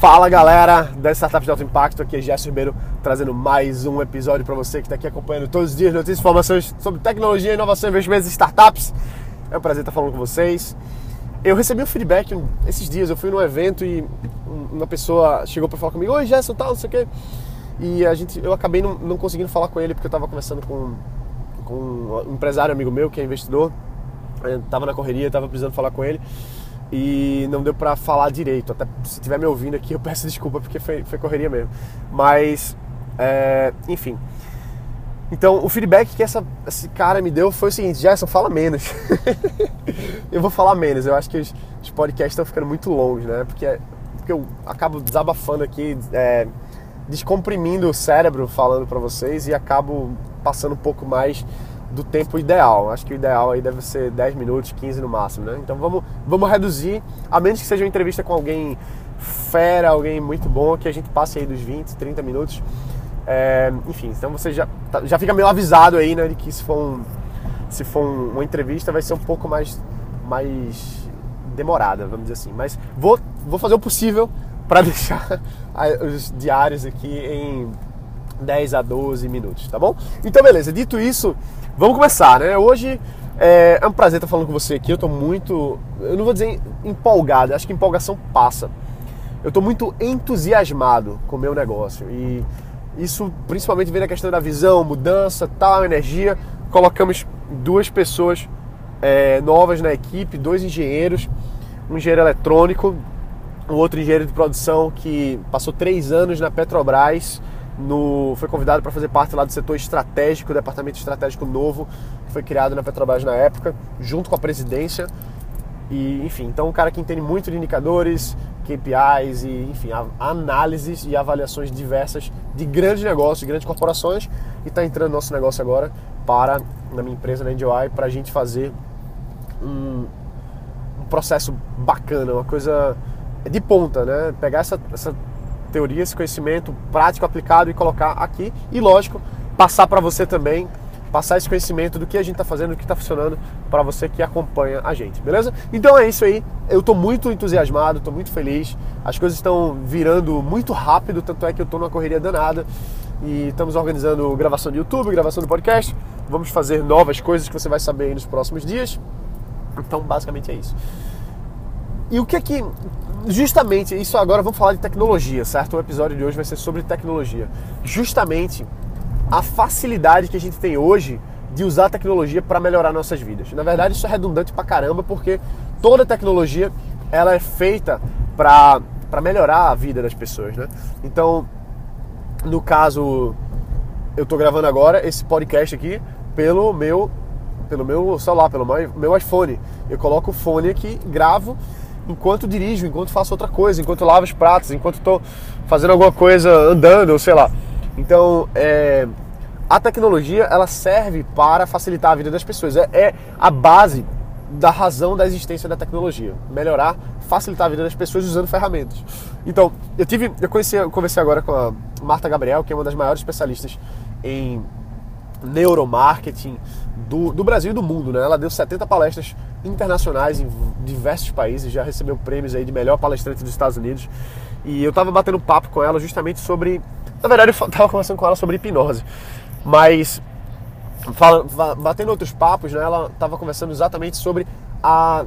Fala galera das startups de alto impacto, aqui é Gerson Ribeiro trazendo mais um episódio para você que está aqui acompanhando todos os dias notícias e informações sobre tecnologia, inovação, investimentos e startups. É um prazer estar falando com vocês. Eu recebi um feedback esses dias, eu fui num evento e uma pessoa chegou para falar comigo, oi Gerson, tal, não sei o quê. E a gente, eu acabei não, não conseguindo falar com ele porque eu estava conversando com, com um empresário amigo meu que é investidor, estava na correria, estava precisando falar com ele e não deu para falar direito. Até se estiver me ouvindo aqui, eu peço desculpa porque foi, foi correria mesmo. Mas, é, enfim. Então, o feedback que essa, esse cara me deu foi o seguinte: Gerson, fala menos. eu vou falar menos. Eu acho que os, os podcasts estão ficando muito longos, né? Porque, porque eu acabo desabafando aqui, é, descomprimindo o cérebro falando para vocês e acabo passando um pouco mais do tempo ideal. Acho que o ideal aí deve ser 10 minutos, 15 no máximo, né? Então vamos, vamos reduzir, a menos que seja uma entrevista com alguém fera, alguém muito bom, que a gente passe aí dos 20, 30 minutos. É, enfim, então você já, tá, já fica meio avisado aí, né, de que se for, um, se for uma entrevista vai ser um pouco mais, mais demorada, vamos dizer assim. Mas vou, vou fazer o possível para deixar os diários aqui em 10 a 12 minutos, tá bom? Então, beleza, dito isso, Vamos começar, né? Hoje é, é um prazer estar falando com você aqui. Eu estou muito, eu não vou dizer empolgado, acho que empolgação passa. Eu estou muito entusiasmado com o meu negócio e isso principalmente vem da questão da visão, mudança, tal, energia. Colocamos duas pessoas é, novas na equipe, dois engenheiros, um engenheiro eletrônico, um outro engenheiro de produção que passou três anos na Petrobras no, foi convidado para fazer parte lá do setor estratégico, departamento estratégico novo, que foi criado na Petrobras na época, junto com a presidência. E, enfim, então um cara que entende muito de indicadores, KPIs e, enfim, análises e avaliações diversas de grandes negócios, de grandes corporações, e está entrando no nosso negócio agora para, na minha empresa, na NDY, para a gente fazer um, um processo bacana, uma coisa de ponta, né? Pegar essa, essa teoria, esse conhecimento prático aplicado e colocar aqui. E lógico, passar para você também, passar esse conhecimento do que a gente está fazendo, do que está funcionando para você que acompanha a gente, beleza? Então é isso aí. Eu estou muito entusiasmado, estou muito feliz. As coisas estão virando muito rápido, tanto é que eu estou numa correria danada. E estamos organizando gravação do YouTube, gravação do podcast. Vamos fazer novas coisas que você vai saber nos próximos dias. Então, basicamente é isso. E o que é que justamente, isso agora vamos falar de tecnologia, certo? O episódio de hoje vai ser sobre tecnologia. Justamente a facilidade que a gente tem hoje de usar a tecnologia para melhorar nossas vidas. Na verdade, isso é redundante pra caramba, porque toda tecnologia ela é feita para melhorar a vida das pessoas, né? Então, no caso, eu estou gravando agora esse podcast aqui pelo meu pelo meu celular, pelo meu iPhone. Eu coloco o fone aqui, gravo enquanto dirijo, enquanto faço outra coisa, enquanto lavo os pratos, enquanto estou fazendo alguma coisa andando, ou sei lá. Então, é, a tecnologia ela serve para facilitar a vida das pessoas. É, é, a base da razão da existência da tecnologia, melhorar, facilitar a vida das pessoas usando ferramentas. Então, eu tive, eu conheci, eu conversei agora com a Marta Gabriel, que é uma das maiores especialistas em neuromarketing do, do Brasil e do mundo, né? Ela deu 70 palestras internacionais em diversos países, já recebeu prêmios aí de melhor palestrante dos Estados Unidos. E eu tava batendo papo com ela justamente sobre. Na verdade, eu tava conversando com ela sobre hipnose. Mas, fala, batendo outros papos, né, ela tava conversando exatamente sobre a,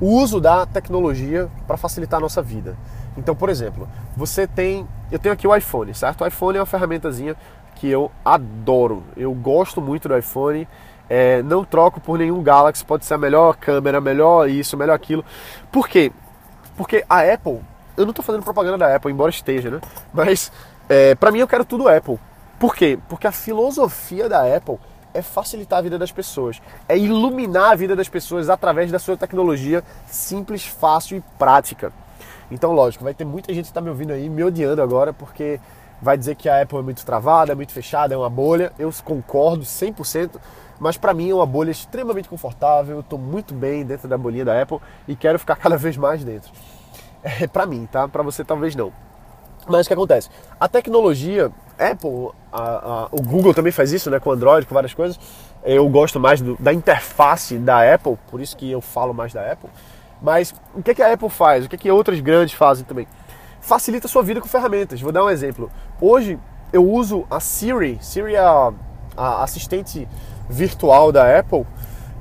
o uso da tecnologia para facilitar a nossa vida. Então, por exemplo, você tem. Eu tenho aqui o iPhone, certo? O iPhone é uma ferramentazinha que eu adoro. Eu gosto muito do iPhone. É, não troco por nenhum Galaxy, pode ser a melhor câmera, melhor isso, melhor aquilo. Por quê? Porque a Apple, eu não estou fazendo propaganda da Apple, embora esteja, né? Mas é, para mim eu quero tudo Apple. Por quê? Porque a filosofia da Apple é facilitar a vida das pessoas, é iluminar a vida das pessoas através da sua tecnologia simples, fácil e prática. Então, lógico, vai ter muita gente que está me ouvindo aí me odiando agora porque vai dizer que a Apple é muito travada, é muito fechada, é uma bolha. Eu concordo 100%, mas para mim é uma bolha extremamente confortável. Eu estou muito bem dentro da bolinha da Apple e quero ficar cada vez mais dentro. É para mim, tá? Para você talvez não. Mas o que acontece? A tecnologia, Apple, a, a, o Google também faz isso, né? Com Android, com várias coisas. Eu gosto mais do, da interface da Apple, por isso que eu falo mais da Apple. Mas o que, que a Apple faz? O que, que outras grandes fazem também? Facilita a sua vida com ferramentas. Vou dar um exemplo. Hoje eu uso a Siri, Siri é a, a assistente virtual da Apple,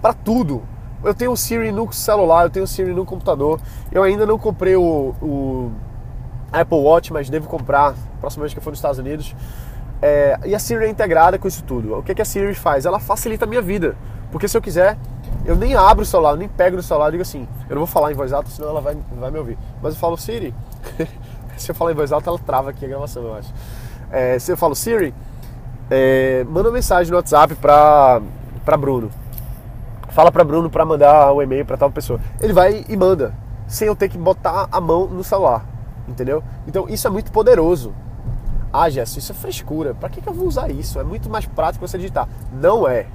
para tudo. Eu tenho o Siri no celular, eu tenho o Siri no computador. Eu ainda não comprei o, o Apple Watch, mas devo comprar próxima vez que eu for nos Estados Unidos. É, e a Siri é integrada com isso tudo. O que, que a Siri faz? Ela facilita a minha vida. Porque se eu quiser, eu nem abro o celular, nem pego no celular e digo assim, eu não vou falar em voz alta, senão ela vai, vai me ouvir. Mas eu falo, Siri. se eu falar em voz alta, ela trava aqui a gravação, eu acho. É, se eu falo, Siri, é, manda uma mensagem no WhatsApp pra, pra Bruno. Fala pra Bruno pra mandar um e-mail pra tal pessoa. Ele vai e manda, sem eu ter que botar a mão no celular. Entendeu? Então isso é muito poderoso. Ah, Gerson, isso é frescura. Para que, que eu vou usar isso? É muito mais prático você digitar. Não é.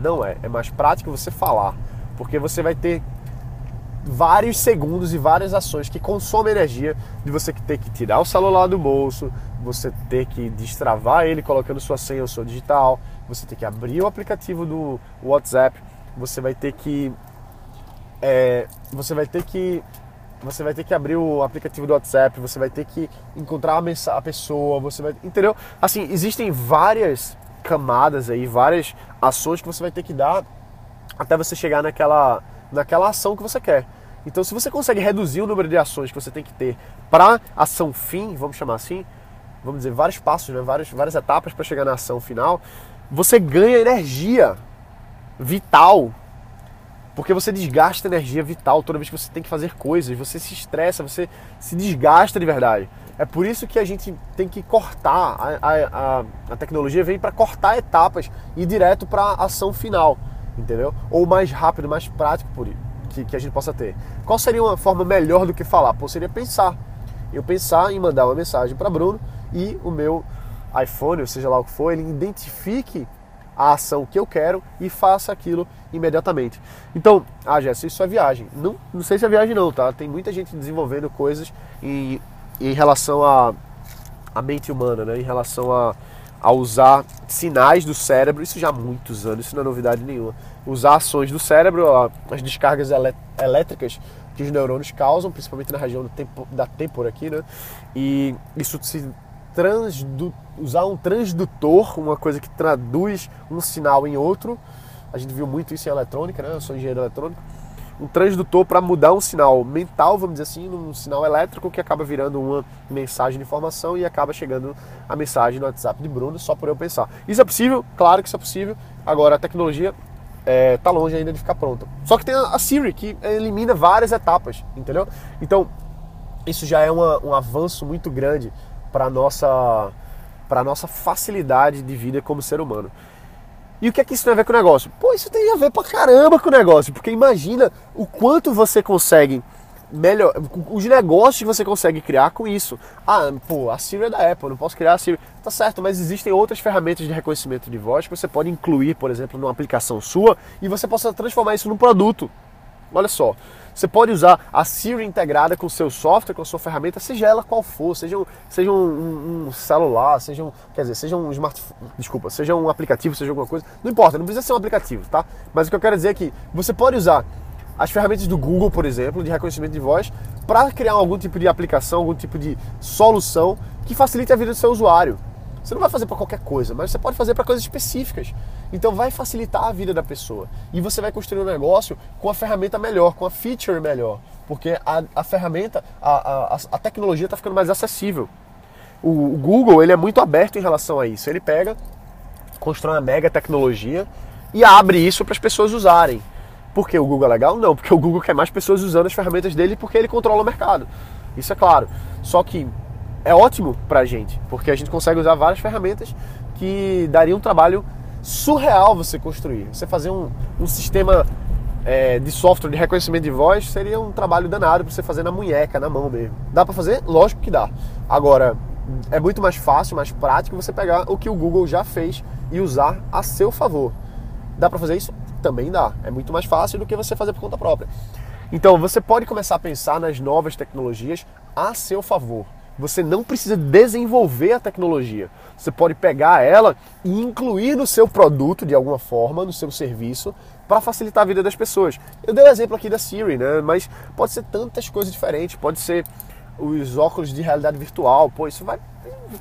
Não é. É mais prático você falar. Porque você vai ter vários segundos e várias ações que consomem energia de você ter que tirar o celular do bolso, você ter que destravar ele colocando sua senha ou sua digital, você ter que abrir o aplicativo do WhatsApp, você vai ter que é, você vai ter que você vai ter que abrir o aplicativo do WhatsApp, você vai ter que encontrar a pessoa, você vai. Entendeu? Assim, existem várias camadas aí, várias ações que você vai ter que dar até você chegar naquela, naquela ação que você quer. Então, se você consegue reduzir o número de ações que você tem que ter para ação fim, vamos chamar assim, vamos dizer, vários passos, né? várias, várias etapas para chegar na ação final, você ganha energia vital porque você desgasta energia vital toda vez que você tem que fazer coisas, você se estressa, você se desgasta de verdade. É por isso que a gente tem que cortar, a, a, a tecnologia vem para cortar etapas e ir direto para a ação final, entendeu? Ou mais rápido, mais prático por que, que a gente possa ter. Qual seria uma forma melhor do que falar? Pô, seria pensar. Eu pensar em mandar uma mensagem para Bruno e o meu iPhone, ou seja lá o que for, ele identifique a ação que eu quero e faça aquilo imediatamente. Então, ah, Jéssica, isso é viagem. Não, não sei se é viagem não, tá? Tem muita gente desenvolvendo coisas em, em relação à a, a mente humana, né? Em relação a, a usar sinais do cérebro, isso já há muitos anos, isso não é novidade nenhuma. Usar ações do cérebro, as descargas elétricas que os neurônios causam, principalmente na região tempo, da têmpora aqui, né? E isso se transdu, usar um transdutor, uma coisa que traduz um sinal em outro. A gente viu muito isso em eletrônica, né? Eu sou engenheiro eletrônico. Um transdutor para mudar um sinal mental, vamos dizer assim, num sinal elétrico que acaba virando uma mensagem de informação e acaba chegando a mensagem no WhatsApp de Bruno só por eu pensar. Isso é possível? Claro que isso é possível. Agora, a tecnologia é, tá longe ainda de ficar pronta. Só que tem a Siri, que elimina várias etapas, entendeu? Então, isso já é uma, um avanço muito grande para nossa para nossa facilidade de vida como ser humano. E o que é que isso tem a ver com o negócio? Pô, isso tem a ver pra caramba com o negócio, porque imagina o quanto você consegue melhor, os negócios que você consegue criar com isso. Ah, pô, a Siri é da Apple, não posso criar a Siri. Tá certo, mas existem outras ferramentas de reconhecimento de voz que você pode incluir, por exemplo, numa aplicação sua e você possa transformar isso num produto. Olha só, você pode usar a Siri integrada com o seu software, com a sua ferramenta, seja ela qual for, seja, um, seja um, um, celular, seja um, quer dizer, seja um smartphone, desculpa, seja um aplicativo, seja alguma coisa, não importa, não precisa ser um aplicativo, tá? Mas o que eu quero dizer é que você pode usar as ferramentas do Google, por exemplo, de reconhecimento de voz, para criar algum tipo de aplicação, algum tipo de solução que facilite a vida do seu usuário. Você não vai fazer para qualquer coisa, mas você pode fazer para coisas específicas. Então vai facilitar a vida da pessoa. E você vai construir um negócio com a ferramenta melhor, com a feature melhor. Porque a, a ferramenta, a, a, a tecnologia está ficando mais acessível. O, o Google ele é muito aberto em relação a isso. Ele pega, constrói uma mega tecnologia e abre isso para as pessoas usarem. Porque o Google é legal? Não, porque o Google quer mais pessoas usando as ferramentas dele porque ele controla o mercado. Isso é claro. Só que é ótimo para a gente, porque a gente consegue usar várias ferramentas que daria um trabalho surreal você construir. Você fazer um, um sistema é, de software de reconhecimento de voz seria um trabalho danado para você fazer na munheca, na mão mesmo. Dá para fazer? Lógico que dá. Agora, é muito mais fácil, mais prático você pegar o que o Google já fez e usar a seu favor. Dá para fazer isso? Também dá. É muito mais fácil do que você fazer por conta própria. Então, você pode começar a pensar nas novas tecnologias a seu favor. Você não precisa desenvolver a tecnologia. Você pode pegar ela e incluir no seu produto de alguma forma, no seu serviço, para facilitar a vida das pessoas. Eu dei o um exemplo aqui da Siri, né? Mas pode ser tantas coisas diferentes. Pode ser os óculos de realidade virtual. Pô, isso vai.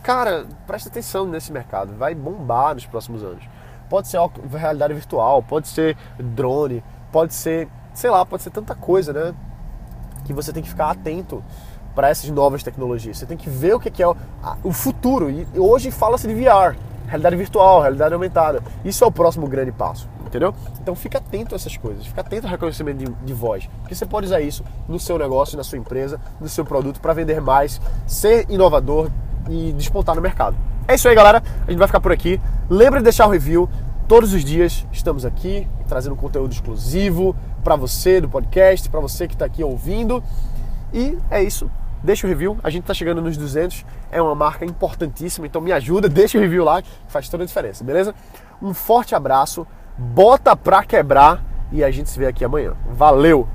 Cara, presta atenção nesse mercado. Vai bombar nos próximos anos. Pode ser realidade virtual, pode ser drone, pode ser, sei lá, pode ser tanta coisa, né? Que você tem que ficar atento para essas novas tecnologias. Você tem que ver o que é o futuro. E hoje fala-se de VR, realidade virtual, realidade aumentada. Isso é o próximo grande passo, entendeu? Então fica atento a essas coisas, fica atento ao reconhecimento de, de voz, porque você pode usar isso no seu negócio, na sua empresa, no seu produto para vender mais, ser inovador e despontar no mercado. É isso aí, galera. A gente vai ficar por aqui. Lembre de deixar o review. Todos os dias estamos aqui trazendo conteúdo exclusivo para você do podcast, para você que está aqui ouvindo. E é isso. Deixa o review. A gente está chegando nos 200. É uma marca importantíssima, então me ajuda. Deixa o review lá, faz toda a diferença, beleza? Um forte abraço. Bota pra quebrar e a gente se vê aqui amanhã. Valeu!